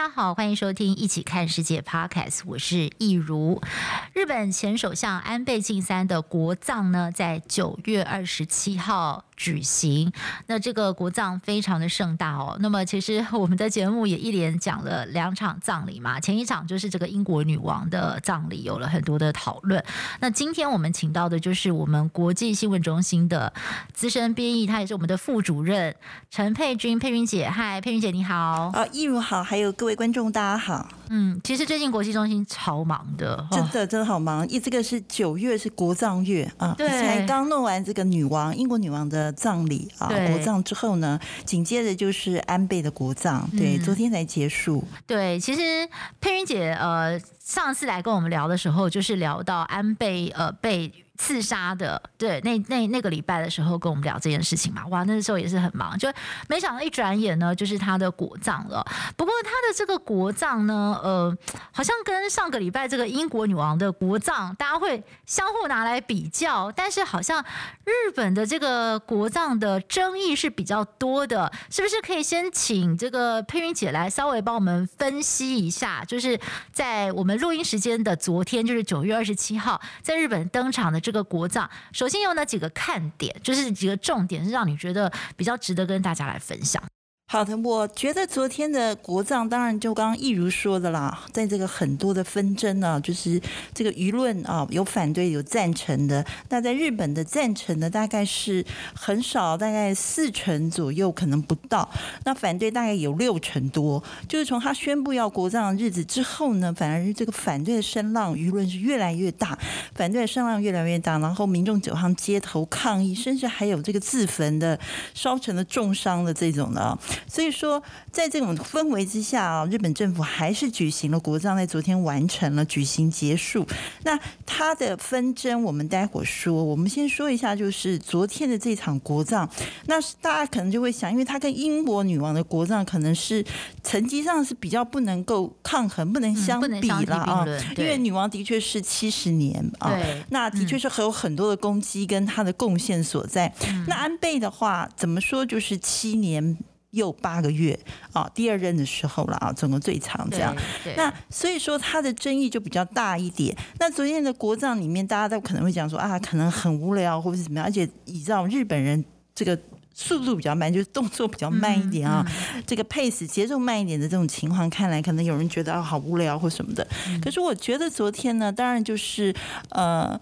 大家好，欢迎收听《一起看世界》Podcast，我是易如。日本前首相安倍晋三的国葬呢，在九月二十七号举行，那这个国葬非常的盛大哦。那么其实我们的节目也一连讲了两场葬礼嘛，前一场就是这个英国女王的葬礼，有了很多的讨论。那今天我们请到的就是我们国际新闻中心的资深编译，她也是我们的副主任陈佩君，佩君姐，嗨，佩君姐你好。啊，易如好，还有各位观众大家好。嗯，其实最近国际中心超忙的，真的真的好忙。一这个是九月是国葬月啊，对，才刚弄完这个女王英国女王的。葬礼啊，国葬之后呢，紧接着就是安倍的国葬，对，昨天才结束。嗯、对，其实佩云姐呃，上次来跟我们聊的时候，就是聊到安倍呃被。刺杀的，对，那那那个礼拜的时候跟我们聊这件事情嘛，哇，那个时候也是很忙，就没想到一转眼呢，就是他的国葬了。不过他的这个国葬呢，呃，好像跟上个礼拜这个英国女王的国葬，大家会相互拿来比较，但是好像日本的这个国葬的争议是比较多的，是不是可以先请这个佩云姐来稍微帮我们分析一下？就是在我们录音时间的昨天，就是九月二十七号，在日本登场的这这个国葬，首先有哪几个看点？就是几个重点，是让你觉得比较值得跟大家来分享。好的，我觉得昨天的国葬，当然就刚刚一如说的啦，在这个很多的纷争呢，就是这个舆论啊，有反对有赞成的。那在日本的赞成的大概是很少，大概四成左右，可能不到。那反对大概有六成多。就是从他宣布要国葬的日子之后呢，反而这个反对的声浪，舆论是越来越大，反对的声浪越来越大，然后民众走上街头抗议，甚至还有这个自焚的、烧成了重伤的这种的。所以说，在这种氛围之下啊，日本政府还是举行了国葬，在昨天完成了举行结束。那他的纷争，我们待会儿说。我们先说一下，就是昨天的这场国葬。那大家可能就会想，因为他跟英国女王的国葬可能是成绩上是比较不能够抗衡、不能相比了啊。因为女王的确是七十年啊，那的确是很有很多的攻击跟她的贡献所在。那安倍的话，怎么说就是七年。又八个月啊，第二任的时候了啊，总共最长这样。那所以说他的争议就比较大一点。那昨天的国葬里面，大家都可能会讲说啊，可能很无聊或者是怎么样。而且你知道日本人这个速度比较慢，就是动作比较慢一点啊，这个 pace 节奏慢一点的这种情况，看来可能有人觉得啊好无聊或什么的。可是我觉得昨天呢，当然就是呃。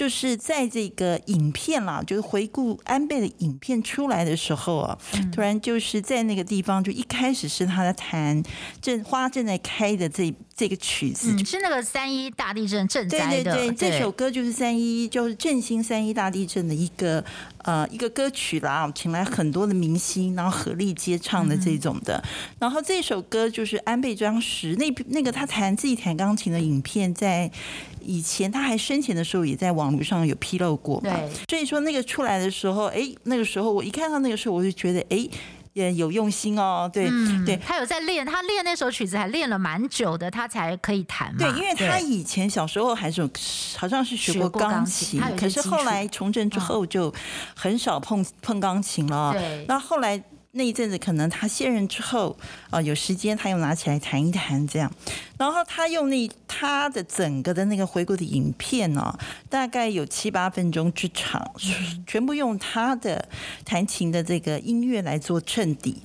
就是在这个影片啦，就是回顾安倍的影片出来的时候啊，突然就是在那个地方，就一开始是他在弹正花正在开的这这个曲子，是那个三一大地震震灾的，对对对，这首歌就是三一，就是振兴三一大地震的一个呃一个歌曲啦，请来很多的明星，然后合力接唱的这种的。然后这首歌就是安倍当时那那个他弹自己弹钢琴的影片在。以前他还生前的时候，也在网络上有披露过嘛。对，所以说那个出来的时候，哎，那个时候我一看到那个时候，我就觉得，哎，也有用心哦。对，嗯、对，他有在练，他练那首曲子还练了蛮久的，他才可以弹嘛。对，因为他以前小时候还是有，好像是学过钢琴，可是后来从政之后就很少碰碰钢琴了。对，那后来。那一阵子，可能他卸任之后，啊，有时间他又拿起来弹一弹这样，然后他用那他的整个的那个回顾的影片呢，大概有七八分钟之长，全部用他的弹琴的这个音乐来做衬底，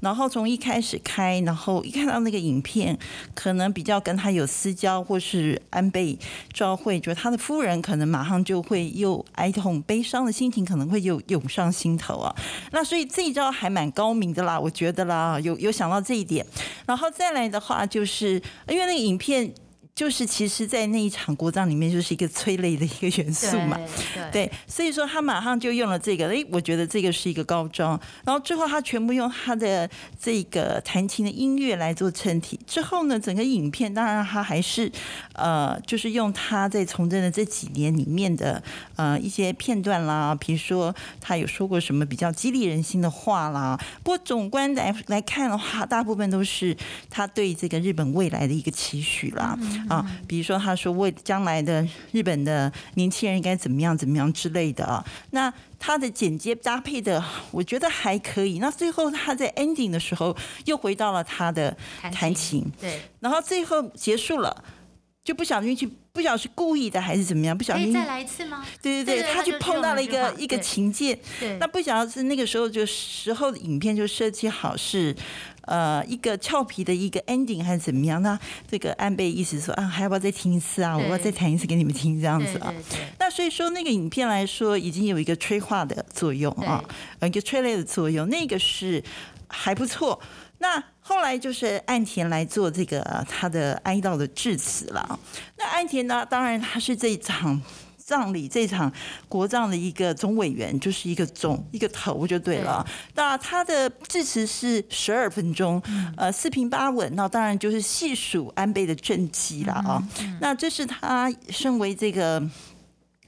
然后从一开始开，然后一看到那个影片，可能比较跟他有私交，或是安倍昭惠，就是他的夫人，可能马上就会又哀痛悲伤的心情，可能会又涌上心头啊，那所以这一招还蛮。高明的啦，我觉得啦，有有想到这一点，然后再来的话，就是因为因为那个影片。就是其实，在那一场国葬里面，就是一个催泪的一个元素嘛，对，对，所以说他马上就用了这个，哎，我觉得这个是一个高招。然后最后他全部用他的这个弹琴的音乐来做衬体。之后呢，整个影片当然他还是呃，就是用他在从政的这几年里面的呃一些片段啦，比如说他有说过什么比较激励人心的话啦。不过总观来来看的话，大部分都是他对这个日本未来的一个期许啦。啊，比如说他说为将来的日本的年轻人应该怎么样怎么样之类的啊，那他的剪接搭配的我觉得还可以。那最后他在 ending 的时候又回到了他的弹琴，对，然后最后结束了，就不小心去，不晓得是故意的还是怎么样，不小心再来一次吗？对对对，他就碰到了一个一个琴键，对，那不晓得是那个时候就时候的影片就设计好是。呃，一个俏皮的一个 ending 还是怎么样？那这个安倍意思说啊，还要不要再听一次啊？我要再弹一次给你们听，这样子啊。那所以说，那个影片来说，已经有一个催化的作用啊，一个催泪的作用，那个是还不错。那后来就是岸田来做这个他的哀悼的致辞了。那岸田呢，当然他是这一场。葬礼这场国葬的一个总委员，就是一个总一个头就对了。那他的致辞是十二分钟，呃，四平八稳。那当然就是细数安倍的政绩了啊。那这是他身为这个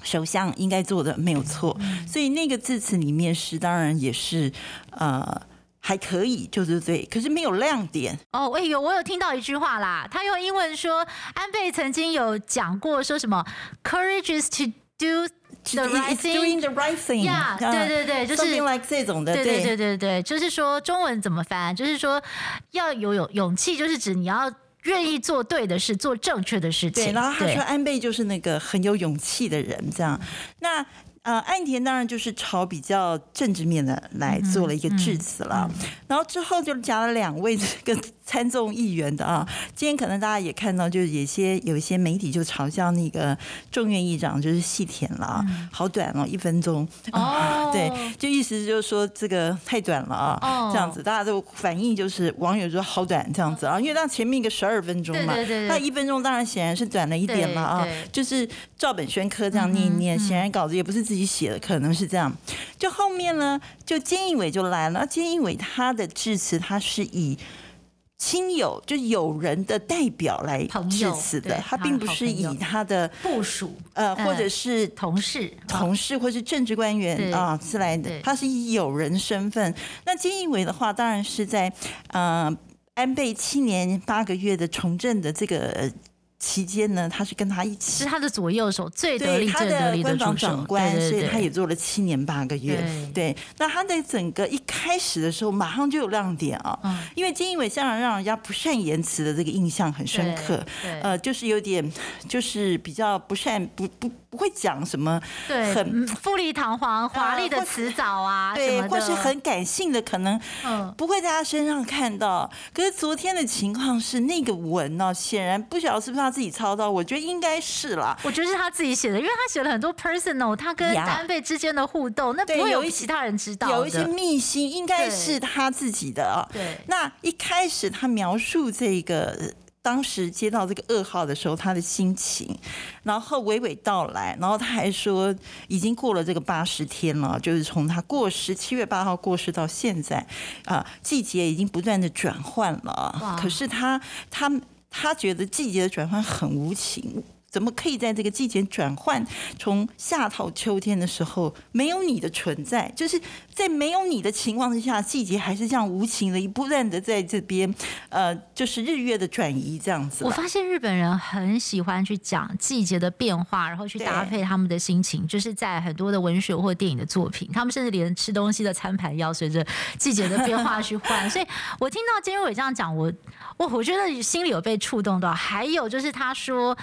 首相应该做的，没有错。所以那个致辞里面是当然也是呃还可以，就是对，可是没有亮点。哦，哎呦我有听到一句话啦，他用英文说，安倍曾经有讲过说什么，Courage is to do the right thing, doing the right thing，呀，对对对，就是 something like 这种的，对对对对对，就是说中文怎么翻？就是说要有勇勇气，就是指你要愿意做对的事，做正确的事情。对，然后他说安倍就是那个很有勇气的人，这样。那。呃，岸田当然就是朝比较政治面的来做了一个致辞了，嗯嗯嗯、然后之后就加了两位这个参众议员的啊。今天可能大家也看到，就是有些有一些媒体就嘲笑那个众院议长就是细田了，啊、好短哦，一分钟。哦，对，就意思就是说这个太短了啊，哦、这样子大家都反应就是网友说好短这样子啊，因为他前面一个十二分钟嘛，那一分钟当然显然是短了一点了啊，就是照本宣科这样念一念，显然稿子也不是。自己写的可能是这样，就后面呢，就菅义伟就来了。菅义伟他的致辞，他是以亲友，就友人的代表来致辞的，他并不是以他的部属，呃，或者是同事、同事或是政治官员啊是来的。他是以友人身份。那菅义伟的话，当然是在呃安倍七年八个月的从政的这个。期间呢，他是跟他一起，是他的左右手，最得力、最得力的官方长官，所以他也做了七年八个月。对，那他在整个一开始的时候，马上就有亮点啊，因为金英伟向来让人家不善言辞的这个印象很深刻，呃，就是有点，就是比较不善，不不不会讲什么，对，很富丽堂皇、华丽的辞藻啊，对，或是很感性的，可能不会在他身上看到。可是昨天的情况是，那个文呢，显然不晓得是不是他。自己操刀，我觉得应该是啦。我觉得是他自己写的，因为他写了很多 personal，他跟安倍之间的互动，那不会有其他人知道。有一些秘辛，应该是他自己的啊。对，那一开始他描述这个当时接到这个噩耗的时候，他的心情，然后娓娓道来，然后他还说已经过了这个八十天了，就是从他过世七月八号过世到现在啊，季节已经不断的转换了。可是他他。他觉得季节的转换很无情，怎么可以在这个季节转换从夏到秋天的时候没有你的存在？就是在没有你的情况之下，季节还是这样无情的，不断的在这边，呃，就是日月的转移这样子。我发现日本人很喜欢去讲季节的变化，然后去搭配他们的心情，就是在很多的文学或电影的作品，他们甚至连吃东西的餐盘要随着季节的变化去换。所以我听到菅义伟这样讲，我。我我觉得心里有被触动到，还有就是他说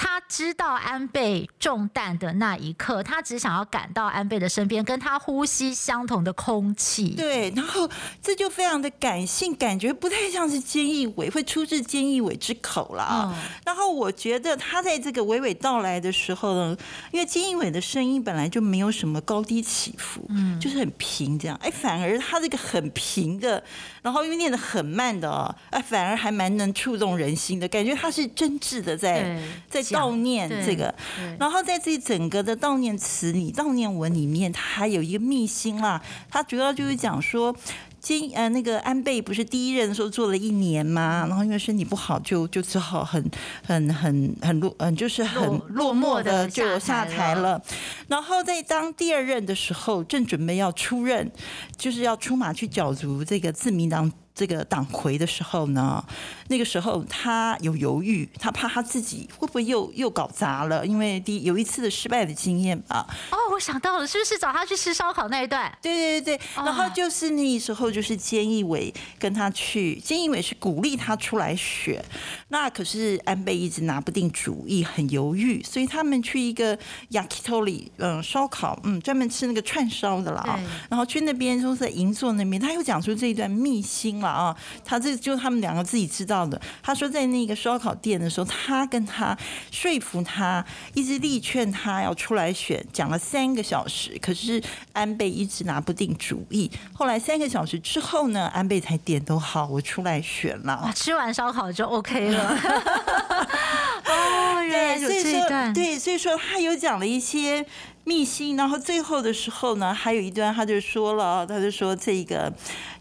他他知道安倍中弹的那一刻，他只想要赶到安倍的身边，跟他呼吸相同的空气。对，然后这就非常的感性，感觉不太像是菅义伟会出自菅义伟之口了然后我觉得他在这个娓娓道来的时候呢，因为菅义伟的声音本来就没有什么高低起伏，嗯，就是很平这样。哎，反而他这个很平的，然后因为念的很慢的哦，哎，反而还蛮能触动人心的感觉，他是真挚的在在悼念这个。然后在这整个的悼念词里、悼念文里面，它还有一个秘辛啦，它主要就是讲说。今呃，那个安倍不是第一任的时候做了一年嘛，然后因为身体不好就，就就只好很很很很落嗯，就是很落寞的就下台了。然后在当第二任的时候，正准备要出任，就是要出马去角逐这个自民党。这个党魁的时候呢，那个时候他有犹豫，他怕他自己会不会又又搞砸了，因为第一有一次的失败的经验吧。哦，我想到了，是不是找他去吃烧烤那一段？对对对，然后就是那时候就是菅义伟跟他去，菅义伟是鼓励他出来选，那可是安倍一直拿不定主意，很犹豫，所以他们去一个 yakitori，嗯，烧烤，嗯，专门吃那个串烧的了啊。然后去那边就是在银座那边，他又讲出这一段秘辛了。啊，他这就他们两个自己知道的。他说在那个烧烤店的时候，他跟他说服他，一直力劝他要出来选，讲了三个小时。可是安倍一直拿不定主意。后来三个小时之后呢，安倍才点头好，我出来选了。吃完烧烤就 OK 了。哦，原来有这一段。对，所以说他有讲了一些秘辛。然后最后的时候呢，还有一段他就说了，他就说这个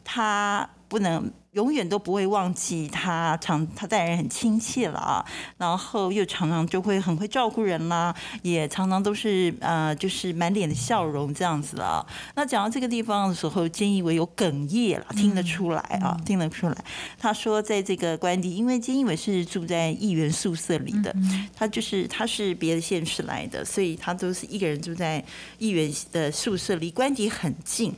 他。不能永远都不会忘记他常他待人很亲切了啊，然后又常常就会很会照顾人啦，也常常都是呃就是满脸的笑容这样子了。那讲到这个地方的时候，菅义伟有哽咽了，听得出来啊，听得出来。他说在这个官邸，因为菅义伟是住在议员宿舍里的，他就是他是别的县市来的，所以他都是一个人住在议员的宿舍，离官邸很近。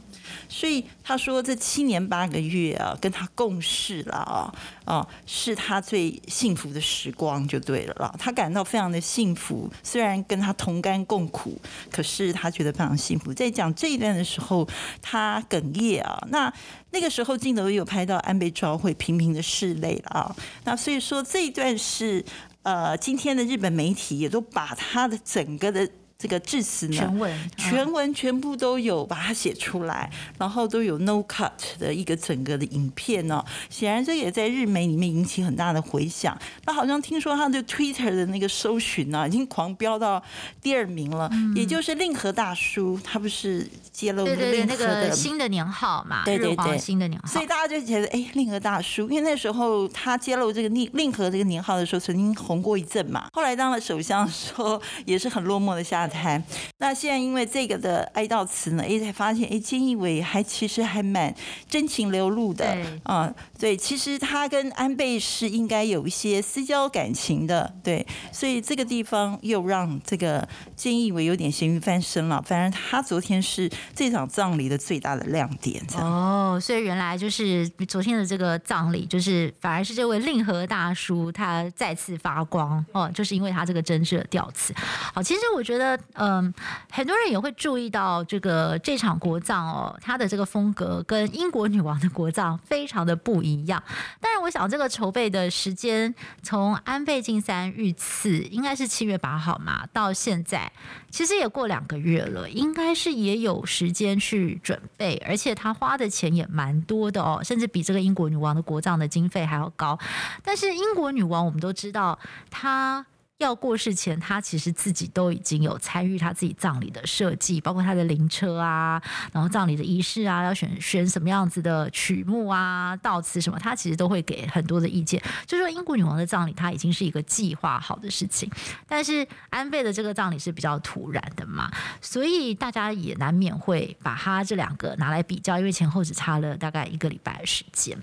所以他说这七年八个月啊，跟他共事了啊啊，是他最幸福的时光就对了啦。他感到非常的幸福，虽然跟他同甘共苦，可是他觉得非常幸福。在讲这一段的时候，他哽咽啊。那那个时候镜头有拍到安倍昭惠频频的拭泪了啊。那所以说这一段是呃，今天的日本媒体也都把他的整个的。这个致辞呢，全文全文全部都有把它写出来，然后都有 no cut 的一个整个的影片呢。显然这也在日媒里面引起很大的回响。那好像听说他的 Twitter 的那个搜寻呢，已经狂飙到第二名了，也就是令和大叔，他不是揭露那个令和的新的年号嘛？对对对，新的年号。所以大家就觉得，哎，令和大叔，因为那时候他揭露这个令令和这个年号的时候，曾经红过一阵嘛。后来当了首相的时候，也是很落寞的下。台，那现在因为这个的哀悼词呢，哎，才发现哎，菅义伟还其实还蛮真情流露的啊，对，其实他跟安倍是应该有一些私交感情的，对，所以这个地方又让这个菅义伟有点咸鱼翻身了。反正他昨天是这场葬礼的最大的亮点。哦，所以原来就是昨天的这个葬礼，就是反而是这位令和大叔他再次发光哦，就是因为他这个真挚的调词。好，其实我觉得。嗯，很多人也会注意到这个这场国葬哦，它的这个风格跟英国女王的国葬非常的不一样。当然，我想这个筹备的时间从安倍晋三遇刺应该是七月八号嘛，到现在其实也过两个月了，应该是也有时间去准备，而且他花的钱也蛮多的哦，甚至比这个英国女王的国葬的经费还要高。但是英国女王我们都知道她。要过世前，他其实自己都已经有参与他自己葬礼的设计，包括他的灵车啊，然后葬礼的仪式啊，要选选什么样子的曲目啊、悼词什么，他其实都会给很多的意见。就说，英国女王的葬礼，他已经是一个计划好的事情，但是安倍的这个葬礼是比较突然的嘛，所以大家也难免会把他这两个拿来比较，因为前后只差了大概一个礼拜的时间，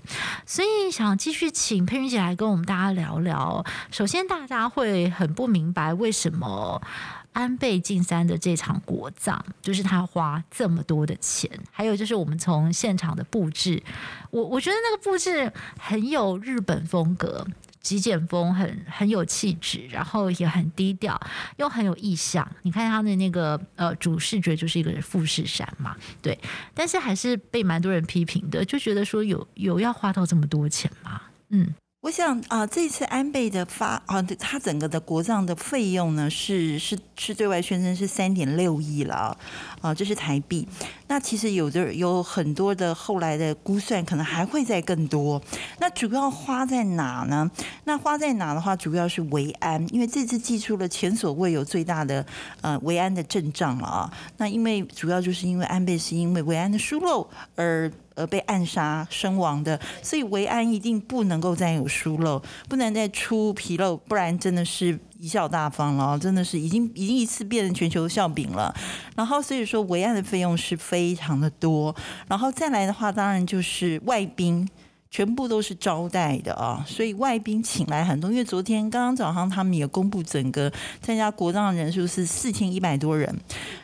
所以想继续请佩君姐来跟我们大家聊聊。首先，大家会很不明白为什么安倍晋三的这场国葬，就是他花这么多的钱，还有就是我们从现场的布置，我我觉得那个布置很有日本风格。极简风，很很有气质，然后也很低调，又很有意象。你看他的那个呃主视觉就是一个富士山嘛，对，但是还是被蛮多人批评的，就觉得说有有要花到这么多钱吗？嗯。我想啊，这次安倍的发啊，他整个的国葬的费用呢，是是是对外宣称是三点六亿了啊，这是台币。那其实有的有很多的后来的估算，可能还会再更多。那主要花在哪呢？那花在哪的话，主要是维安，因为这次祭出了前所未有最大的呃维安的阵仗了啊。那因为主要就是因为安倍是因为维安的疏漏而。而被暗杀身亡的，所以维安一定不能够再有疏漏，不能再出纰漏，不然真的是贻笑大方了，真的是已经已经一次变成全球笑柄了。然后所以说维安的费用是非常的多，然后再来的话，当然就是外宾。全部都是招待的啊，所以外宾请来很多。因为昨天刚刚早上他们也公布，整个参加国葬的人数是四千一百多人，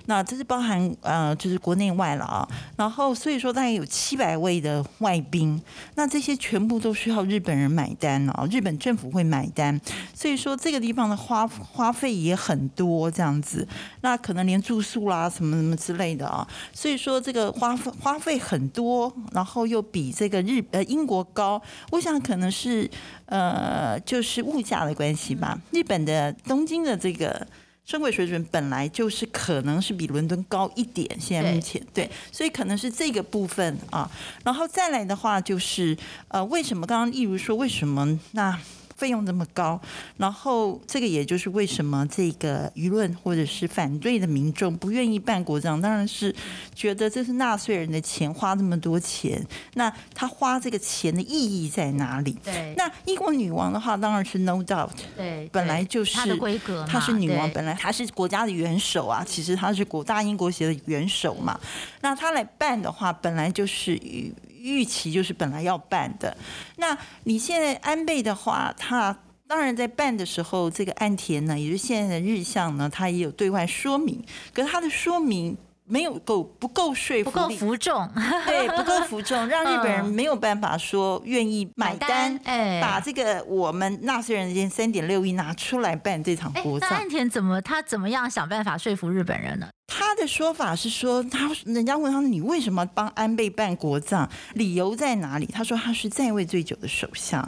那这是包含呃就是国内外了啊。然后所以说大概有七百位的外宾，那这些全部都需要日本人买单啊，日本政府会买单。所以说这个地方的花花费也很多这样子，那可能连住宿啦什么什么之类的啊。所以说这个花费花费很多，然后又比这个日呃英国。多高？我想可能是呃，就是物价的关系吧。日本的东京的这个生活水准本来就是可能是比伦敦高一点，现在目前对，所以可能是这个部分啊。然后再来的话，就是呃，为什么刚刚例如说为什么那？费用这么高，然后这个也就是为什么这个舆论或者是反对的民众不愿意办国葬，当然是觉得这是纳税人的钱，花这么多钱，那他花这个钱的意义在哪里？对，那英国女王的话当然是 no doubt，对，本来就是她的规格，她是女王，本来她是国家的元首啊，其实她是国大英国协的元首嘛，那她来办的话，本来就是与。预期就是本来要办的，那你现在安倍的话，他当然在办的时候，这个岸田呢，也就是现在的日向呢，他也有对外说明，可是他的说明。没有够不够说服力，不够服众，对，不够服众，让日本人没有办法说愿意买单，哎，把这个我们纳税人的三点六亿拿出来办这场国葬。那岸田怎么他怎么样想办法说服日本人呢？他的说法是说，他人家问他你为什么帮安倍办国葬，理由在哪里？他说他是在位最久的首相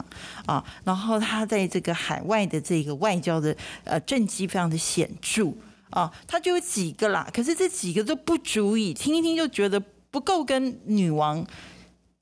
啊，然后他在这个海外的这个外交的呃政绩非常的显著。哦，他就有几个啦，可是这几个都不足以听一听就觉得不够跟女王，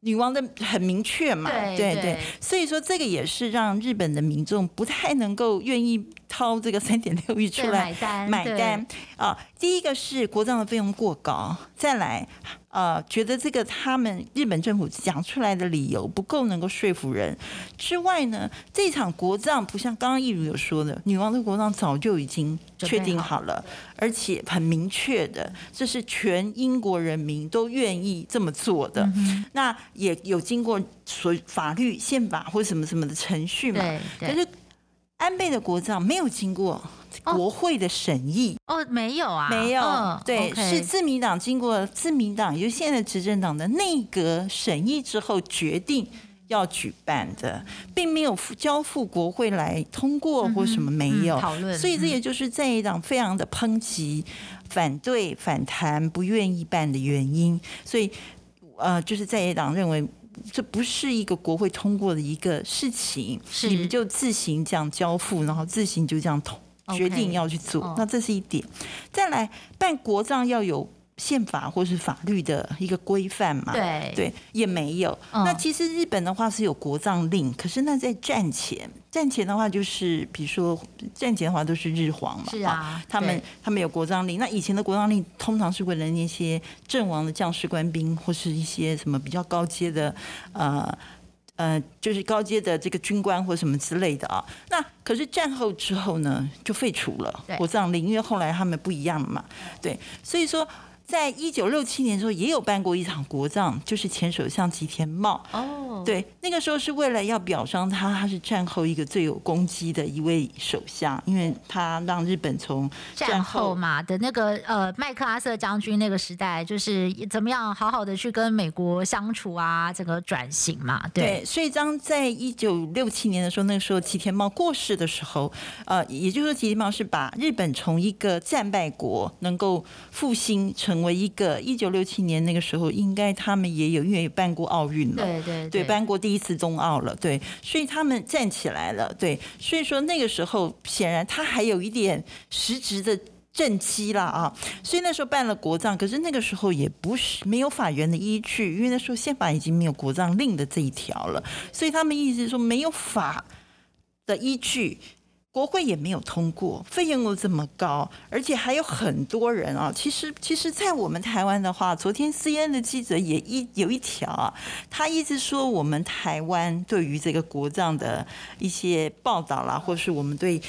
女王的很明确嘛，对对，对，所以说这个也是让日本的民众不太能够愿意掏这个三点六亿出来买单买单啊。第一个是国葬的费用过高，再来。呃，觉得这个他们日本政府讲出来的理由不够能够说服人之外呢，这场国葬不像刚刚一如有说的，女王的国葬早就已经确定好了，而且很明确的，这是全英国人民都愿意这么做的。那也有经过所法律、宪法或什么什么的程序嘛。可是安倍的国葬没有经过。国会的审议。哦，哦，没有啊，没有，哦、对，okay、是自民党经过自民党，也就是现在执政党的内阁审议之后决定要举办的，并没有交付国会来通过或什么没有。讨论，所以这也就是在野党非常的抨击、反对、反弹、不愿意办的原因。所以，呃，就是在野党认为这不是一个国会通过的一个事情，是你们就自行这样交付，然后自行就这样通。决定要去做，那这是一点。再来办国葬要有宪法或是法律的一个规范嘛？对对，也没有。那其实日本的话是有国葬令，可是那在战前，战前的话就是比如说战前的话都是日皇嘛，是啊，他们他们有国葬令。那以前的国葬令通常是为了那些阵亡的将士官兵或是一些什么比较高阶的呃。呃，就是高阶的这个军官或什么之类的啊。那可是战后之后呢，就废除了国葬令，因为后来他们不一样嘛。对，所以说在一九六七年的时候也有办过一场国葬，就是前首相吉田茂。哦，对，那个时候是为了要表彰他，他是战后一个最有功绩的一位首相，因为他让日本从战后嘛的那个呃麦克阿瑟将军那个时代，就是怎么样好好的去跟美国相处啊，这个转型嘛。对，对所以当在一九六七年的时候，那个时候吉田茂过世的时候，呃，也就是说吉田茂是把日本从一个战败国能够复兴成为一个一九六七年那个时候，应该他们也有因为有办过奥运了，对对对，办过第一次冬奥了，对，所以他们站起来了，对，所以说那个时候显然他还有一点实质的政绩了啊，所以那时候办了国葬，可是那个时候也不是没有法源的依据，因为那时候宪法已经没有国葬令的这一条了，所以他们意思是说没有法的依据。国会也没有通过，费用又这么高，而且还有很多人啊。其实，其实，在我们台湾的话，昨天 CNN 的记者也一有一条啊，他一直说我们台湾对于这个国葬的一些报道啦，或是我们对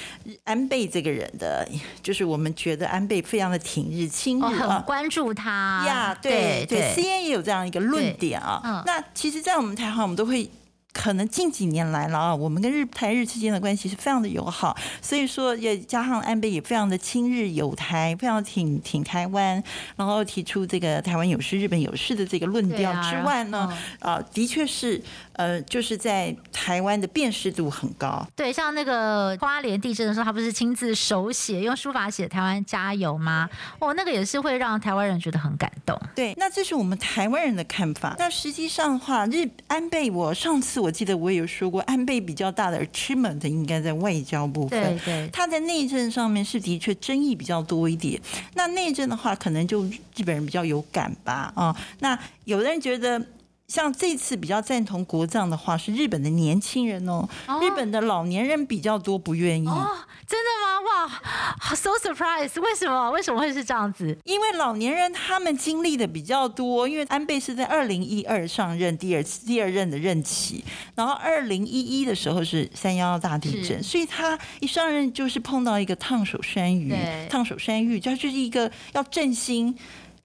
安倍这个人的，就是我们觉得安倍非常的挺日亲日啊，很关注他呀。对对，CNN 也有这样一个论点啊。嗯，那其实，在我们台湾，我们都会。可能近几年来了啊，我们跟日台日之间的关系是非常的友好，所以说也加上安倍也非常的亲日友台，非常挺挺台湾，然后提出这个台湾有事日本有事的这个论调之外呢，啊，的确是呃，就是在台湾的辨识度很高。对，像那个花莲地震的时候，他不是亲自手写用书法写“台湾加油”吗？哦，那个也是会让台湾人觉得很感动。对，那这是我们台湾人的看法。那实际上的话，日安倍，我上次我。记得我也有说过，安倍比较大的 achievement 应该在外交部分。对对，他在内政上面是的确争议比较多一点。那内政的话，可能就日本人比较有感吧。啊，那有的人觉得。像这次比较赞同国葬的话，是日本的年轻人哦，哦日本的老年人比较多不愿意。哦，真的吗？哇，so surprise！为什么？为什么会是这样子？因为老年人他们经历的比较多，因为安倍是在二零一二上任第二次第二任的任期，然后二零一一的时候是三幺幺大地震，所以他一上任就是碰到一个烫手山芋，烫手山芋，就就是一个要振兴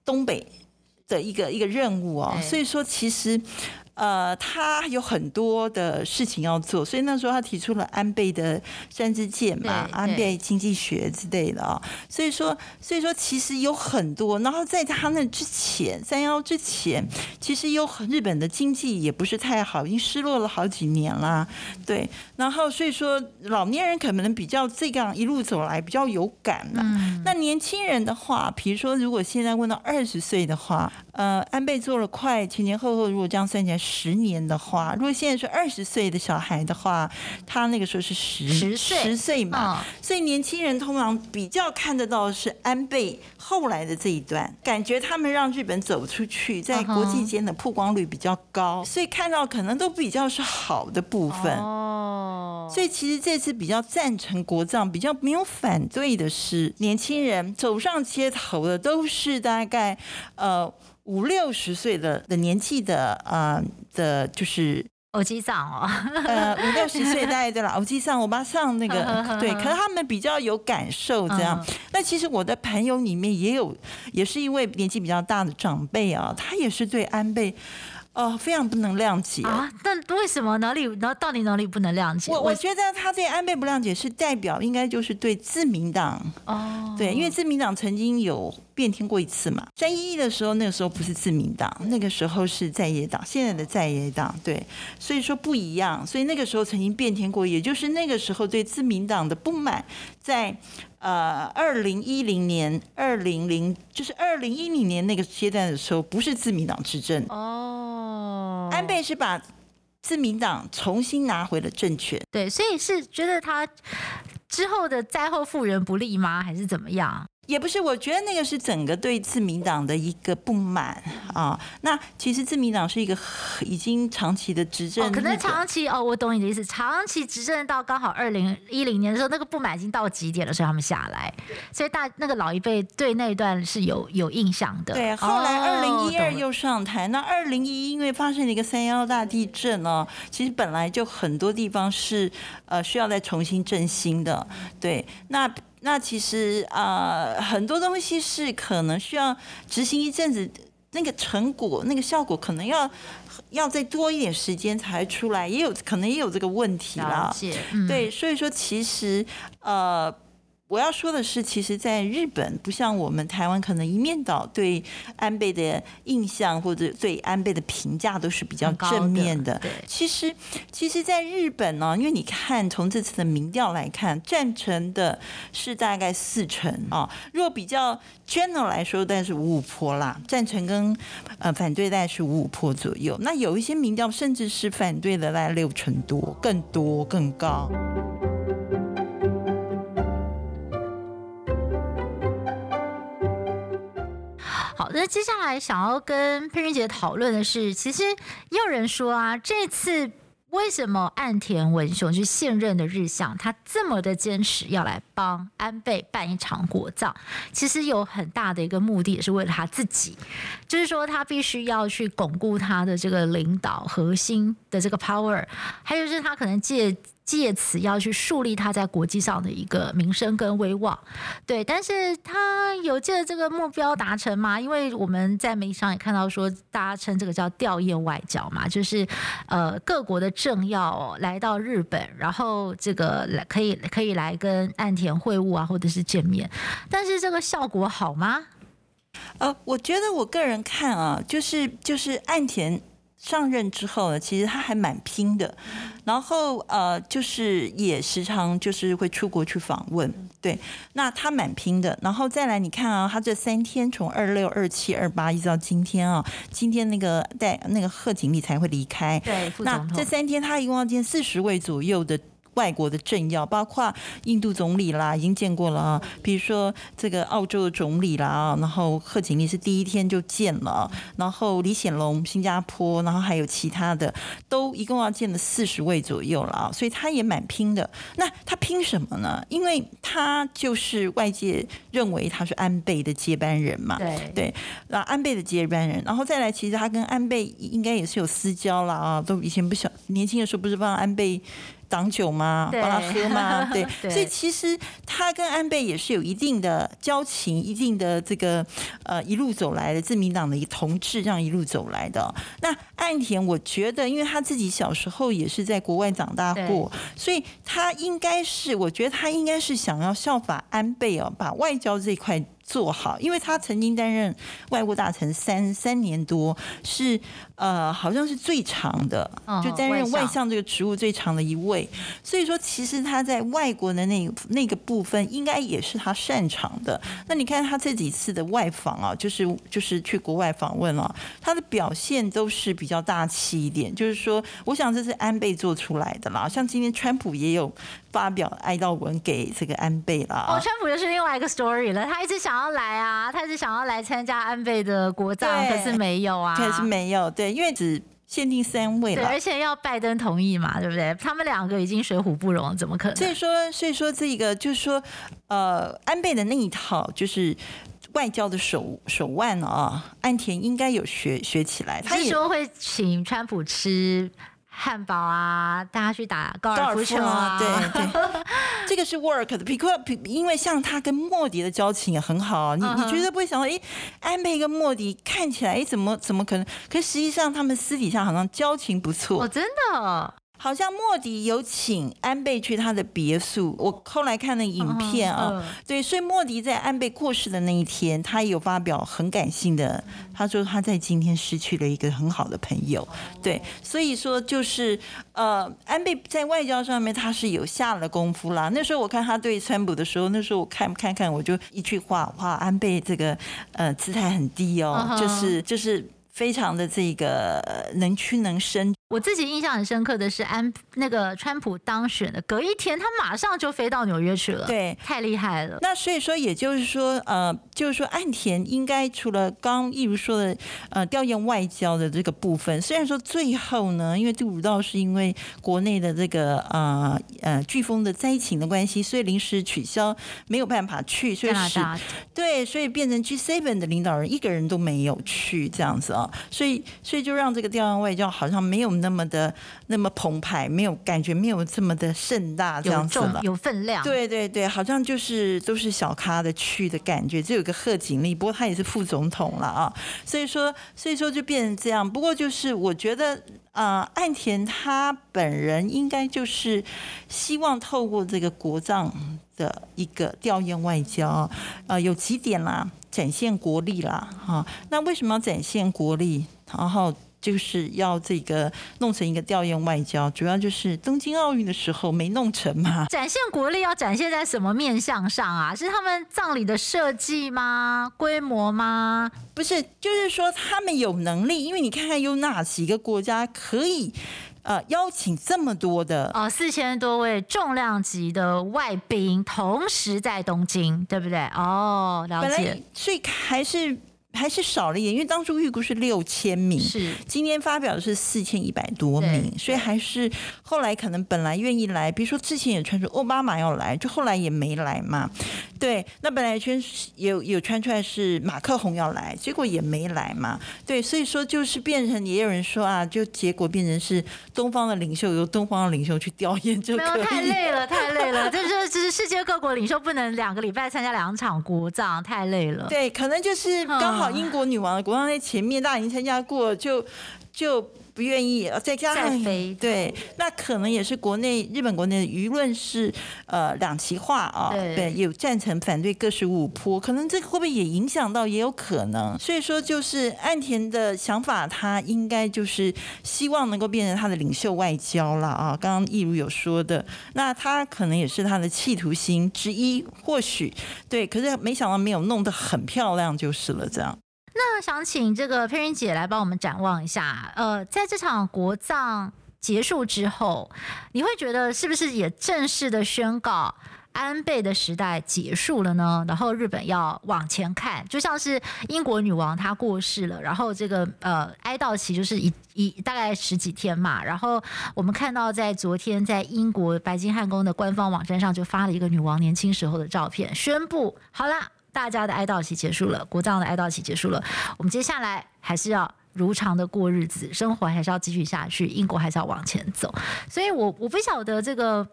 东北。的一个一个任务哦，所以说其实。呃，他有很多的事情要做，所以那时候他提出了安倍的三支箭嘛，安倍经济学之类的啊。所以说，所以说其实有很多。然后在他那之前，三幺之前，其实有日本的经济也不是太好，已经失落了好几年啦。对，然后所以说老年人可能比较这样一路走来比较有感了。那年轻人的话，比如说如果现在问到二十岁的话，呃，安倍做了快前前后后，如果这样算起来。十年的话，如果现在是二十岁的小孩的话，他那个时候是十十岁十岁嘛，所以年轻人通常比较看得到的是安倍后来的这一段，感觉他们让日本走出去，在国际间的曝光率比较高，所以看到可能都比较是好的部分。哦，所以其实这次比较赞成国葬，比较没有反对的是年轻人走上街头的都是大概呃。五六十岁的的年纪的啊、呃、的，就是欧吉桑哦，呃五六十岁大概对了，欧吉桑我妈上那个 对，可能他们比较有感受这样。那其实我的朋友里面也有，也是一位年纪比较大的长辈啊，他也是对安倍。哦，非常不能谅解啊！但为什么哪里，那到底哪里不能谅解？我我觉得他对安倍不谅解，是代表应该就是对自民党哦，对，因为自民党曾经有变天过一次嘛。三一一的时候，那个时候不是自民党，那个时候是在野党，现在的在野党，对，所以说不一样。所以那个时候曾经变天过，也就是那个时候对自民党的不满，在。呃，二零一零年，二零零就是二零一零年那个阶段的时候，不是自民党执政哦。安倍是把自民党重新拿回了政权，对，所以是觉得他之后的灾后复原不利吗？还是怎么样？也不是，我觉得那个是整个对自民党的一个不满啊。那其实自民党是一个已经长期的执政，可能长期哦，我懂你的意思。长期执政到刚好二零一零年的时候，那个不满已经到极点了，所以他们下来。所以大那个老一辈对那一段是有有印象的。对，后来二零一二又上台。那二零一一因为发生了一个三幺大地震哦，其实本来就很多地方是呃需要再重新振兴的。对，那。那其实啊、呃，很多东西是可能需要执行一阵子，那个成果、那个效果可能要要再多一点时间才出来，也有可能也有这个问题啦。嗯、对，所以说其实呃。我要说的是，其实，在日本不像我们台湾，可能一面倒对安倍的印象或者对安倍的评价都是比较正面的。对，其实，其实，在日本呢，因为你看从这次的民调来看，赞成的是大概四成啊。若比较 general 来说，大概是五五坡啦，赞成跟呃反对大概是五五坡左右。那有一些民调甚至是反对的大概六成多，更多更高。那接下来想要跟佩君姐讨论的是，其实也有人说啊，这次为什么岸田文雄就是现任的日向，他这么的坚持要来帮安倍办一场国葬，其实有很大的一个目的，也是为了他自己，就是说他必须要去巩固他的这个领导核心的这个 power，还有就是他可能借。借此要去树立他在国际上的一个名声跟威望，对，但是他有借这个目标达成吗？因为我们在媒体上也看到说，大家称这个叫吊唁外交嘛，就是呃各国的政要来到日本，然后这个来可以可以来跟岸田会晤啊，或者是见面，但是这个效果好吗？呃，我觉得我个人看啊，就是就是岸田。上任之后呢，其实他还蛮拼的，然后呃，就是也时常就是会出国去访问，对，那他蛮拼的。然后再来，你看啊，他这三天从二六、二七、二八一直到今天啊，今天那个带那个贺锦丽才会离开，对，那这三天他一共要见四十位左右的。外国的政要，包括印度总理啦，已经见过了啊。比如说这个澳洲的总理啦，然后贺锦丽是第一天就见了，然后李显龙新加坡，然后还有其他的，都一共要见了四十位左右了啊。所以他也蛮拼的。那他拼什么呢？因为他就是外界认为他是安倍的接班人嘛。对对，那安倍的接班人，然后再来，其实他跟安倍应该也是有私交了啊。都以前不小，年轻的时候不是帮安倍。挡酒吗？帮他喝吗？对，所以其实他跟安倍也是有一定的交情，一定的这个呃一路走来的自民党的一个同志，这样一路走来的。那岸田，我觉得因为他自己小时候也是在国外长大过，所以他应该是，我觉得他应该是想要效法安倍哦，把外交这一块。做好，因为他曾经担任外务大臣三三年多，是呃好像是最长的，就担任外相这个职务最长的一位。所以说，其实他在外国的那那个部分，应该也是他擅长的。那你看他这几次的外访啊，就是就是去国外访问啊，他的表现都是比较大气一点。就是说，我想这是安倍做出来的啦。像今天川普也有发表哀悼文给这个安倍啦。哦，川普又是另外一个 story 了，他一直想。要来啊，他一直想要来参加安倍的国葬，可是没有啊，可是没有，对，因为只限定三位了，而且要拜登同意嘛，对不对？他们两个已经水火不容，怎么可能？所以说，所以说这个就是说，呃，安倍的那一套就是外交的手手腕啊，安田应该有学学起来。他是说会请川普吃。汉堡啊，大家去打高尔夫球啊，对对，这个是 work 的。because 因为像他跟莫迪的交情也很好，你你绝对不会想到，哎，安倍跟莫迪看起来，哎，怎么怎么可能？可实际上他们私底下好像交情不错。哦，真的。好像莫迪有请安倍去他的别墅，我后来看了影片啊，哦，对，所以莫迪在安倍过世的那一天，他有发表很感性的，他说他在今天失去了一个很好的朋友，对，所以说就是呃，安倍在外交上面他是有下了功夫啦。那时候我看他对川普的时候，那时候我看看看，我就一句话，哇，安倍这个呃姿态很低哦，就是就是非常的这个能屈能伸。我自己印象很深刻的是安那个川普当选的隔一天，他马上就飞到纽约去了，对，太厉害了。那所以说，也就是说，呃，就是说，岸田应该除了刚一如说的，呃，调研外交的这个部分，虽然说最后呢，因为第五道是因为国内的这个呃呃飓风的灾情的关系，所以临时取消，没有办法去，所以是，对，所以变成 G7 的领导人一个人都没有去这样子啊，所以所以就让这个调研外交好像没有。那么的那么澎湃，没有感觉没有这么的盛大这样子了，有分量。对对对，好像就是都是小咖的去的感觉，只有个贺锦丽，不过他也是副总统了啊，所以说所以说就变成这样。不过就是我觉得啊、呃，岸田他本人应该就是希望透过这个国葬的一个吊唁外交啊、呃，有几点啦。展现国力啦，哈，那为什么要展现国力？然后就是要这个弄成一个调唁外交，主要就是东京奥运的时候没弄成嘛。展现国力要展现在什么面向上啊？是他们葬礼的设计吗？规模吗？不是，就是说他们有能力，因为你看看有哪几个国家可以。呃，邀请这么多的哦，四千多位重量级的外宾同时在东京，对不对？哦，了解。所以还是。还是少了一点，因为当初预估是六千名，是今天发表的是四千一百多名，所以还是后来可能本来愿意来，比如说之前也传出奥巴马要来，就后来也没来嘛。对，那本来圈有有传出来是马克宏要来，结果也没来嘛。对，所以说就是变成也有人说啊，就结果变成是东方的领袖由东方的领袖去吊唁就可以。没有，太累了，太累了，就是就是世界各国领袖不能两个礼拜参加两场国葬，太累了。对，可能就是刚好。英国女王的国葬在前面，大家已经参加过，就就不愿意。再加上对，那可能也是国内日本国内的舆论是呃两极化啊，对，有赞成反对各十五坡，可能这个会不会也影响到，也有可能。所以说，就是岸田的想法，他应该就是希望能够变成他的领袖外交了啊。刚刚一如有说的，那他可能也是他的企图心之一，或许对，可是没想到没有弄得很漂亮，就是了这样。那想请这个佩云姐来帮我们展望一下，呃，在这场国葬结束之后，你会觉得是不是也正式的宣告安倍的时代结束了呢？然后日本要往前看，就像是英国女王她过世了，然后这个呃哀悼期就是一一大概十几天嘛，然后我们看到在昨天在英国白金汉宫的官方网站上就发了一个女王年轻时候的照片，宣布好啦。大家的哀悼期结束了，国葬的哀悼期结束了，我们接下来还是要如常的过日子，生活还是要继续下去，英国还是要往前走。所以我，我我不晓得这个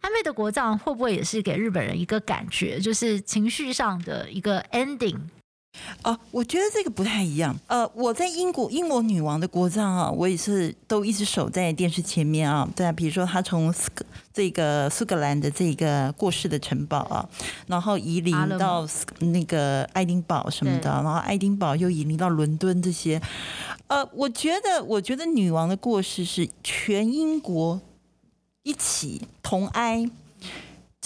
安倍的国葬会不会也是给日本人一个感觉，就是情绪上的一个 ending。哦，我觉得这个不太一样。呃，我在英国英国女王的国葬啊，我也是都一直守在电视前面啊。对啊，比如说她从这个苏格兰的这个过世的城堡啊，然后移灵到那个爱丁堡什么的，然后爱丁堡又移灵到伦敦这些。呃，我觉得，我觉得女王的过世是全英国一起同哀。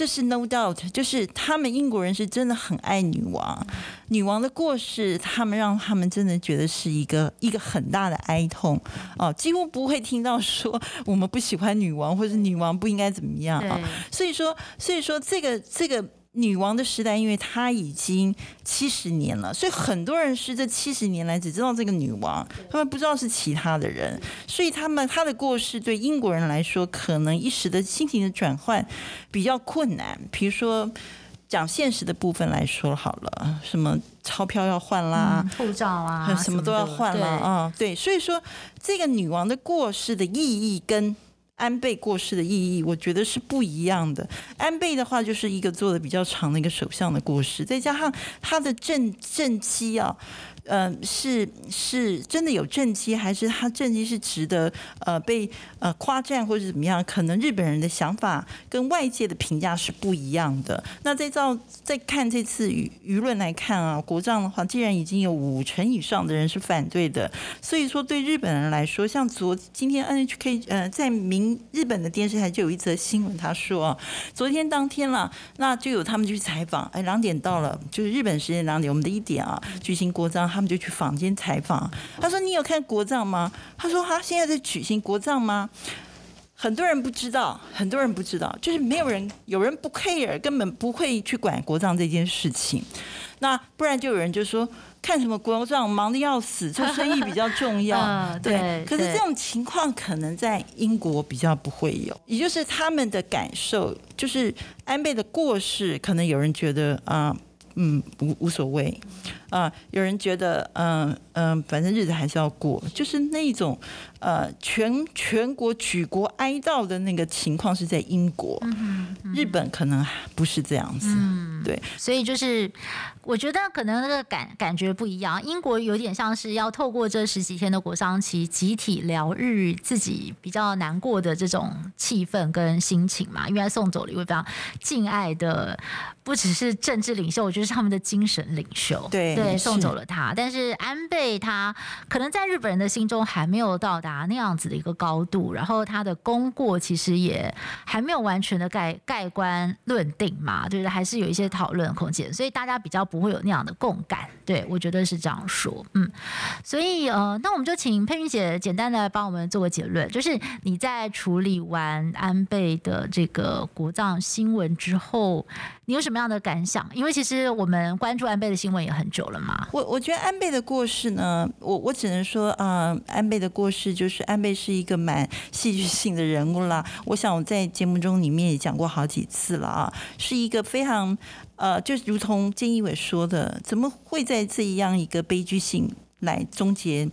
这是 no doubt，就是他们英国人是真的很爱女王，女王的过世，他们让他们真的觉得是一个一个很大的哀痛。哦，几乎不会听到说我们不喜欢女王，或者女王不应该怎么样。啊，所以说，所以说这个这个。女王的时代，因为她已经七十年了，所以很多人是这七十年来只知道这个女王，他们不知道是其他的人，所以他们她的过世对英国人来说，可能一时的心情的转换比较困难。比如说讲现实的部分来说好了，什么钞票要换啦，护照啊，什么都要换了啊，对，所以说这个女王的过世的意义跟。安倍过世的意义，我觉得是不一样的。安倍的话，就是一个做的比较长的一个首相的过世，再加上他的政政绩啊。呃，是是真的有政绩，还是他政绩是值得呃被呃夸赞或者怎么样？可能日本人的想法跟外界的评价是不一样的。那再照再看这次舆舆论来看啊，国葬的话，既然已经有五成以上的人是反对的，所以说对日本人来说，像昨今天 NHK 呃在明日本的电视台就有一则新闻，他说啊，昨天当天了，那就有他们去采访，哎，两点到了，就是日本时间两点，我们的一点啊，举行国葬。他们就去房间采访，他说：“你有看国葬吗？”他说：“他现在在举行国葬吗？”很多人不知道，很多人不知道，就是没有人，有人不 care，根本不会去管国葬这件事情。那不然就有人就说：“看什么国葬，忙得要死，做生意比较重要。”对，可是这种情况可能在英国比较不会有，也就是他们的感受，就是安倍的过世，可能有人觉得啊。嗯无无所谓啊、呃，有人觉得嗯嗯、反正日子还是要过，就是那一种呃全全国举国哀悼的那个情况是在英国，嗯嗯、日本可能不是这样子，嗯、对，所以就是我觉得可能那个感感觉不一样，英国有点像是要透过这十几天的国丧期，集体疗愈自己比较难过的这种气氛跟心情嘛，因为他送走了一位非常敬爱的。不只是政治领袖，我觉得是他们的精神领袖。对对，送走了他。但是安倍他可能在日本人的心中还没有到达那样子的一个高度，然后他的功过其实也还没有完全的盖盖棺论定嘛，就是还是有一些讨论空间，所以大家比较不会有那样的共感。对，我觉得是这样说。嗯，所以呃，那我们就请佩云姐简单的帮我们做个结论，就是你在处理完安倍的这个国葬新闻之后，你有什么样的感想？因为其实我们关注安倍的新闻也很久了我我觉得安倍的过世呢，我我只能说啊、安倍的过世就是安倍是一个蛮戏剧性的人物啦。我想我在节目中里面也讲过好几次了啊，是一个非常呃，就如同菅义伟说的，怎么会在这样一个悲剧性来终结？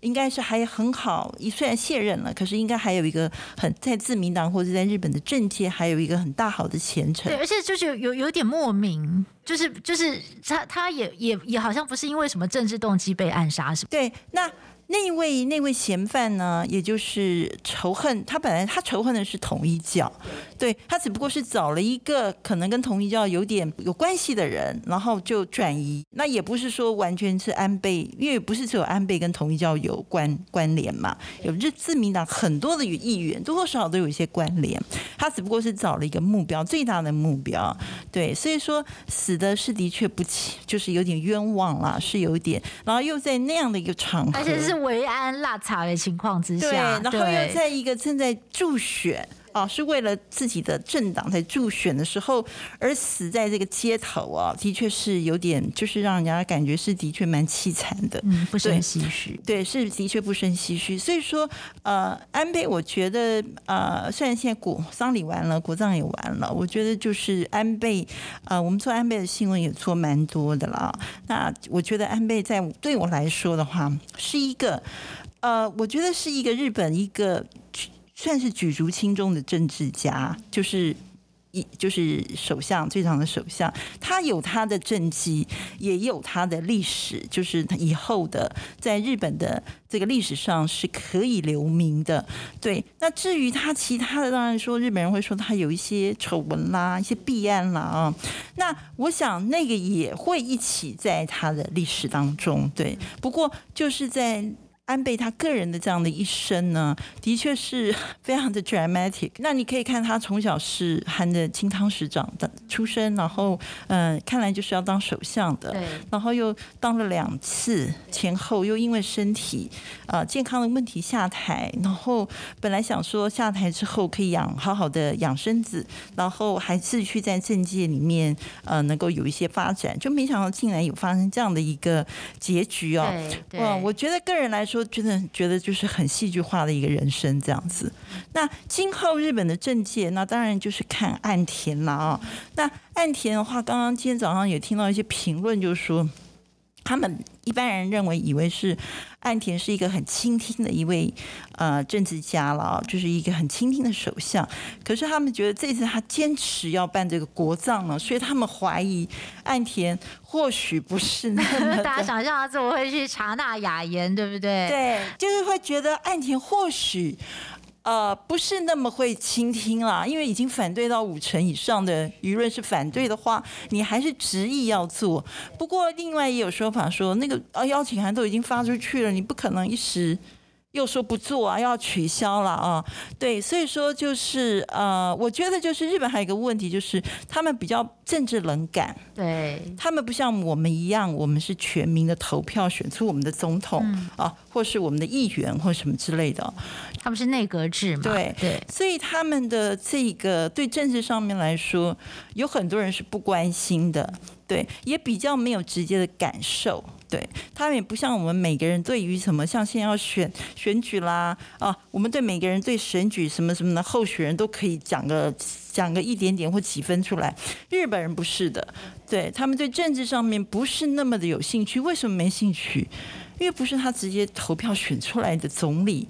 应该是还很好，虽然卸任了，可是应该还有一个很在自民党或者在日本的政界还有一个很大好的前程。对，而且就是有有点莫名，就是就是他他也也也好像不是因为什么政治动机被暗杀，是吧？对，那。那位那位嫌犯呢，也就是仇恨他本来他仇恨的是统一教，对，他只不过是找了一个可能跟统一教有点有关系的人，然后就转移。那也不是说完全是安倍，因为不是只有安倍跟统一教有关关联嘛，有日自民党很多的议员多多少少都有一些关联。他只不过是找了一个目标最大的目标，对，所以说死的是的确不起，就是有点冤枉啦，是有点，然后又在那样的一个场合，维安辣茶的情况之下，对，然后又在一个正在助选啊，是为了自己的政党在助选的时候而死在这个街头啊，的确是有点，就是让人家感觉是的确蛮凄惨的，嗯，不胜唏嘘，对，是的确不胜唏嘘。所以说，呃，安倍，我觉得，呃，虽然现在国丧礼完了，国葬也完了，我觉得就是安倍，呃，我们做安倍的新闻也做蛮多的了。那我觉得安倍在对我来说的话，是一个，呃，我觉得是一个日本一个。算是举足轻重的政治家，就是一就是首相最长的首相，他有他的政绩，也有他的历史，就是他以后的在日本的这个历史上是可以留名的。对，那至于他其他的，当然说日本人会说他有一些丑闻啦，一些弊案啦啊。那我想那个也会一起在他的历史当中。对，不过就是在。安倍他个人的这样的一生呢，的确是 非常的 dramatic。那你可以看他从小是含着金汤匙长的出生，然后嗯、呃，看来就是要当首相的，然后又当了两次，前后又因为身体啊、呃、健康的问题下台，然后本来想说下台之后可以养好好的养身子，然后还是去在政界里面呃能够有一些发展，就没想到竟然有发生这样的一个结局哦。哇，我觉得个人来说。说真的觉得就是很戏剧化的一个人生这样子。那今后日本的政界，那当然就是看岸田了啊。那岸田的话，刚刚今天早上也听到一些评论，就是说他们一般人认为以为是。岸田是一个很倾听的一位呃政治家了，就是一个很倾听的首相。可是他们觉得这次他坚持要办这个国葬了，所以他们怀疑岸田或许不是那么。大家想象他怎么会去查纳雅言，对不对？对，就是会觉得岸田或许。呃，不是那么会倾听啦，因为已经反对到五成以上的舆论是反对的话，你还是执意要做。不过另外也有说法说，那个呃邀请函都已经发出去了，你不可能一时。又说不做啊，要取消了啊，对，所以说就是呃，我觉得就是日本还有一个问题，就是他们比较政治冷感，对，他们不像我们一样，我们是全民的投票选出我们的总统、嗯、啊，或是我们的议员或什么之类的，他们是内阁制嘛，对对，所以他们的这个对政治上面来说，有很多人是不关心的。对，也比较没有直接的感受，对，他们也不像我们每个人对于什么，像现在要选选举啦啊，我们对每个人对选举什么什么的候选人都可以讲个讲个一点点或几分出来。日本人不是的，对他们对政治上面不是那么的有兴趣。为什么没兴趣？因为不是他直接投票选出来的总理、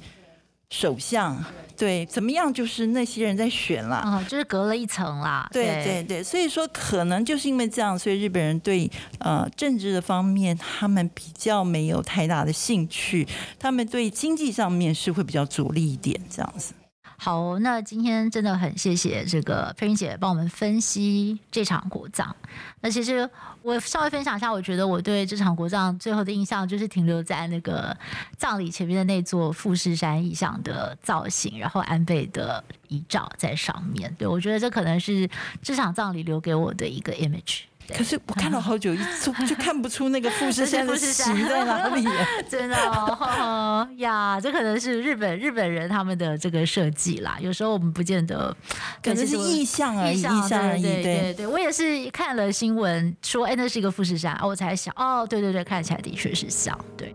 首相。对，怎么样？就是那些人在选啦，啊，就是隔了一层啦。对对对，对，所以说可能就是因为这样，所以日本人对呃政治的方面，他们比较没有太大的兴趣，他们对经济上面是会比较着力一点这样子。好，那今天真的很谢谢这个佩云姐帮我们分析这场国葬。那其实我稍微分享一下，我觉得我对这场国葬最后的印象就是停留在那个葬礼前面的那座富士山意象的造型，然后安倍的遗照在上面。对，我觉得这可能是这场葬礼留给我的一个 image。可是我看了好久，一就 就看不出那个富士山的 形在哪里。真的哦呀，这可能是日本日本人他们的这个设计啦。有时候我们不见得，可能是意象而已，意象而已。对对对，我也是看了新闻说，哎，那是一个富士山，我才想，哦，对对对，看起来的确是像，对。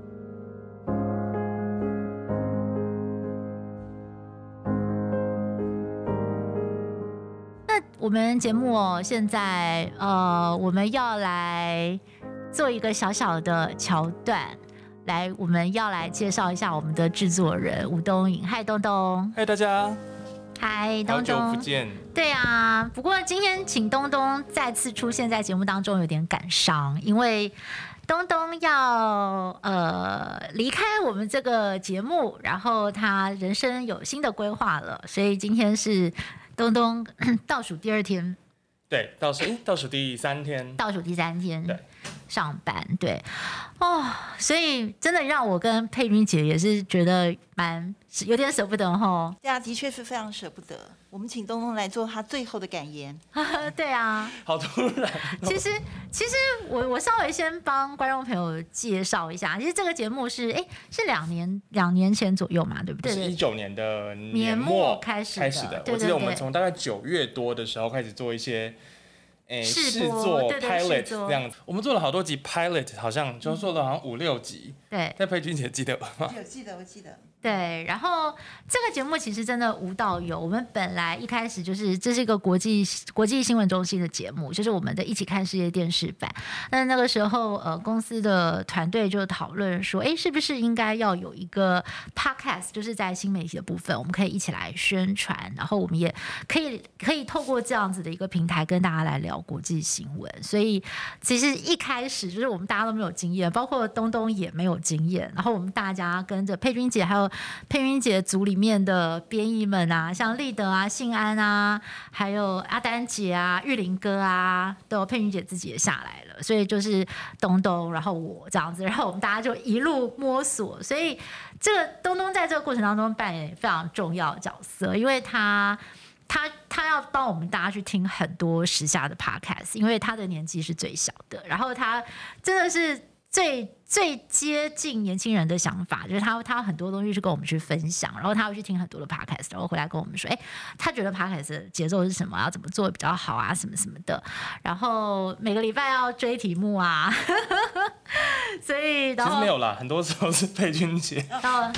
我们节目哦，现在呃，我们要来做一个小小的桥段，来，我们要来介绍一下我们的制作人吴东颖。嗨，东东。嗨，大家。嗨，东东。好久不见。对啊，不过今天请东东再次出现在节目当中有点感伤，因为东东要呃离开我们这个节目，然后他人生有新的规划了，所以今天是。东东 倒数第二天，对，倒数倒数第三天，倒数第三天，对，上班，对，哦，所以真的让我跟佩君姐也是觉得蛮有点舍不得哈。对啊，的确是非常舍不得。我们请东东来做他最后的感言。对啊，好突然。其实，其实我我稍微先帮观众朋友介绍一下，其实这个节目是哎是两年两年前左右嘛，对不对？是一九年的年末开始开始的。我记得我们从大概九月多的时候开始做一些哎试做 pilot 这样子，我们做了好多集 pilot，好像就做了好像五六集。对，在佩君姐记得吗？有记得，我记得。对，然后这个节目其实真的无到有。我们本来一开始就是这是一个国际国际新闻中心的节目，就是我们的一起看世界电视版。那那个时候，呃，公司的团队就讨论说，哎，是不是应该要有一个 podcast，就是在新媒体的部分，我们可以一起来宣传，然后我们也可以可以透过这样子的一个平台跟大家来聊国际新闻。所以其实一开始就是我们大家都没有经验，包括东东也没有经验，然后我们大家跟着佩君姐还有。佩云姐组里面的编译们啊，像立德啊、信安啊，还有阿丹姐啊、玉林哥啊，都佩云姐自己也下来了，所以就是东东，然后我这样子，然后我们大家就一路摸索。所以这个东东在这个过程当中扮演非常重要的角色，因为他他他要帮我们大家去听很多时下的 podcast，因为他的年纪是最小的，然后他真的是。最最接近年轻人的想法，就是他他很多东西是跟我们去分享，然后他会去听很多的 podcast，然后回来跟我们说，哎，他觉得 podcast 的节奏是什么，要怎么做比较好啊，什么什么的。然后每个礼拜要追题目啊，所以然后其实没有啦，很多时候是佩君姐。哦，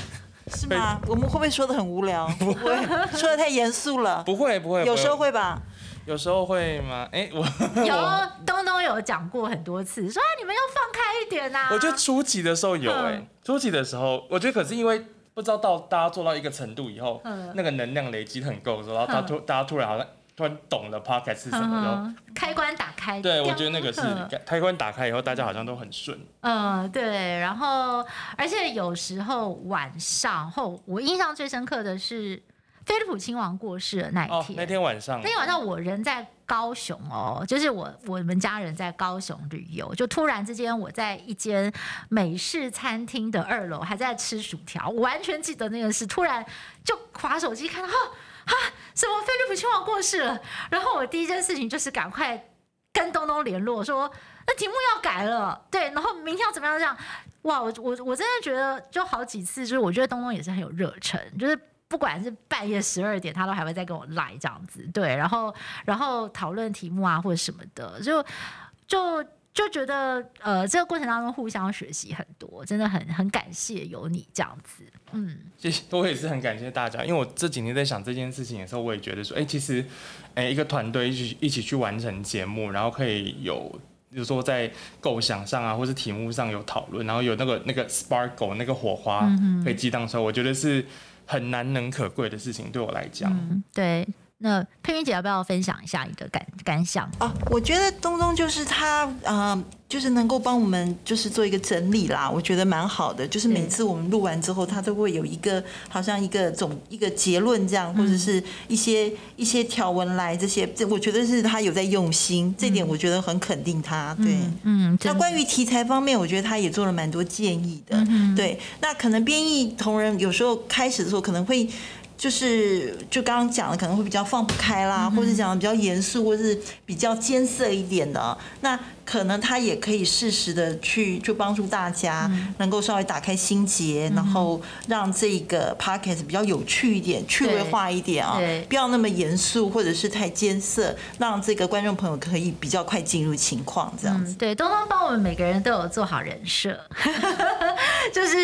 是吗？我们会不会说的很无聊？不会，说的太严肃了。不会不会，有时候会吧。有时候会吗？哎，我有 东东有讲过很多次，说你们要放开一点呐、啊。我觉得初期的时候有哎、欸，初期的时候，我觉得可是因为不知道到大家做到一个程度以后，那个能量累积很够的时候，然后他突大家突然好像突然懂了 podcast 是什么，开关打开。对，我觉得那个是开关打开以后，大家好像都很顺。嗯，对。然后，而且有时候晚上后，我印象最深刻的是。菲利普亲王过世的那一天，哦，那天晚上，那天晚上我人在高雄哦，就是我我们家人在高雄旅游，就突然之间我在一间美式餐厅的二楼还在吃薯条，我完全记得那个事，突然就滑手机看到哈哈什么菲利普亲王过世了，然后我第一件事情就是赶快跟东东联络说那题目要改了，对，然后明天要怎么样这样，哇，我我我真的觉得就好几次，就是我觉得东东也是很有热忱，就是。不管是半夜十二点，他都还会再跟我来这样子，对，然后然后讨论题目啊或者什么的，就就就觉得呃，这个过程当中互相学习很多，真的很很感谢有你这样子。嗯，谢谢，我也是很感谢大家，因为我这几年在想这件事情的时候，我也觉得说，哎、欸，其实，哎、欸，一个团队一起一起去完成节目，然后可以有，比如说在构想上啊，或是题目上有讨论，然后有那个那个 sparkle 那个火花可以激荡出来，我觉得是很难能可贵的事情，对我来讲、对。那佩云姐要不要分享一下你的感感想啊？我觉得东东就是他，呃，就是能够帮我们就是做一个整理啦，我觉得蛮好的。就是每次我们录完之后，他都会有一个好像一个总一个结论这样，或者是一些一些条文来这些，这我觉得是他有在用心，这点我觉得很肯定他。对，嗯。那关于题材方面，我觉得他也做了蛮多建议的。对，那可能编译同仁有时候开始的时候可能会。就是就刚刚讲的可能会比较放不开啦，或者讲的比较严肃，或者是比较艰涩一点的那。可能他也可以适时的去就帮助大家，能够稍微打开心结，嗯、然后让这个 p o c k e t 比较有趣一点、趣味化一点啊，不要那么严肃或者是太艰涩，让这个观众朋友可以比较快进入情况这样子。嗯、对，东东帮我们每个人都有做好人设，就是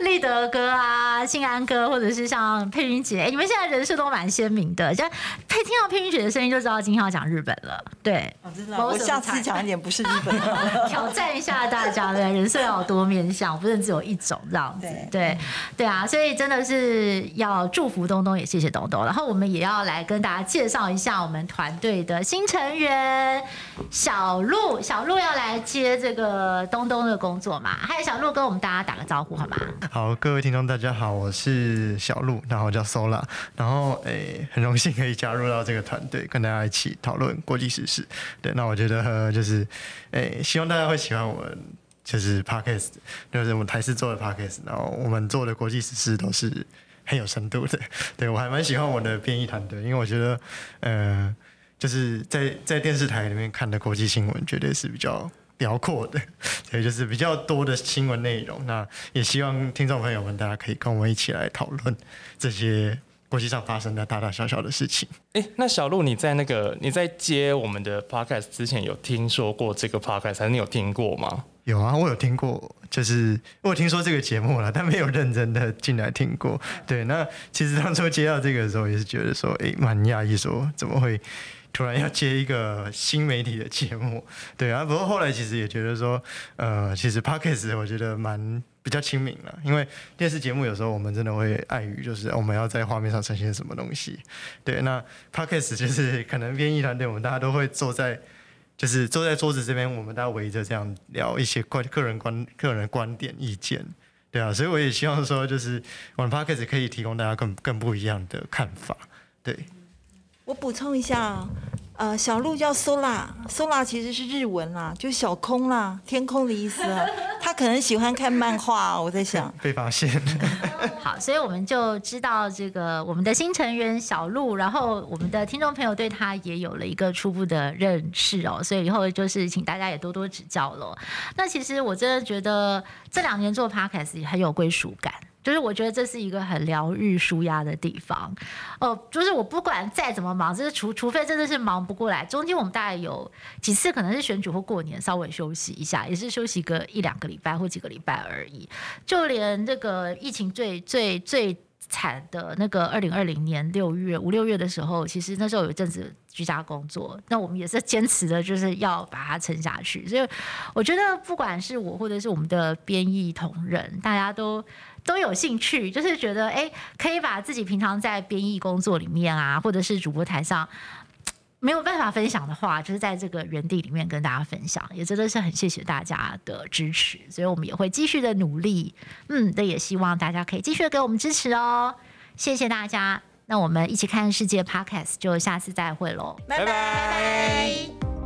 立德哥啊、信安哥，或者是像佩君姐，你们现在人设都蛮鲜明的，就佩听到佩君姐的声音就知道今天要讲日本了。对，我下次讲一点不是。挑战一下大家的人设要有多面向，不是只有一种这样子。对对，对啊，所以真的是要祝福东东，也谢谢东东。然后我们也要来跟大家介绍一下我们团队的新成员小鹿。小鹿要来接这个东东的工作嘛？还有小鹿跟我们大家打个招呼好吗？好，各位听众大家好，我是小鹿，然后我叫 Sola，然后诶、欸、很荣幸可以加入到这个团队，跟大家一起讨论国际时事。对，那我觉得就是。诶，希望大家会喜欢我们，就是 podcast，就是我们台视做的 podcast，然后我们做的国际时事都是很有深度的。对，我还蛮喜欢我的编译团队，因为我觉得，呃，就是在在电视台里面看的国际新闻，绝对是比较辽阔的，对，就是比较多的新闻内容。那也希望听众朋友们，大家可以跟我们一起来讨论这些。国际上发生的大大小小的事情。哎、欸，那小鹿，你在那个你在接我们的 podcast 之前，有听说过这个 podcast，还是你有听过吗？有啊，我有听过，就是我有听说这个节目了，但没有认真的进来听过。对，那其实当初接到这个的时候，也是觉得说，哎、欸，蛮讶异，说怎么会突然要接一个新媒体的节目？对啊，不过后来其实也觉得说，呃，其实 podcast 我觉得蛮。比较亲民了，因为电视节目有时候我们真的会碍于，就是我们要在画面上呈现什么东西。对，那 Podcast 就是可能编译团队，我们大家都会坐在，就是坐在桌子这边，我们大家围着这样聊一些观个人观个人观点意见。对啊，所以我也希望说，就是我们 p o c a s t 可以提供大家更更不一样的看法。对，我补充一下。呃，小鹿叫 Sola，Sola 其实是日文啦，就小空啦，天空的意思。他可能喜欢看漫画，我在想被发现。好，所以我们就知道这个我们的新成员小鹿，然后我们的听众朋友对他也有了一个初步的认识哦，所以以后就是请大家也多多指教喽。那其实我真的觉得这两年做 Podcast 也很有归属感。就是我觉得这是一个很疗愈、舒压的地方，哦，就是我不管再怎么忙，就是除除非真的是忙不过来，中间我们大概有几次可能是选举或过年稍微休息一下，也是休息个一两个礼拜或几个礼拜而已。就连这个疫情最最最惨的那个二零二零年六月五六月的时候，其实那时候有一阵子居家工作，那我们也是坚持的就是要把它撑下去。所以我觉得不管是我或者是我们的编译同仁，大家都。都有兴趣，就是觉得哎，可以把自己平常在编译工作里面啊，或者是主播台上没有办法分享的话，就是在这个园地里面跟大家分享，也真的是很谢谢大家的支持，所以我们也会继续的努力，嗯，那也希望大家可以继续给我们支持哦，谢谢大家，那我们一起看世界 Podcast 就下次再会喽，拜拜。拜拜。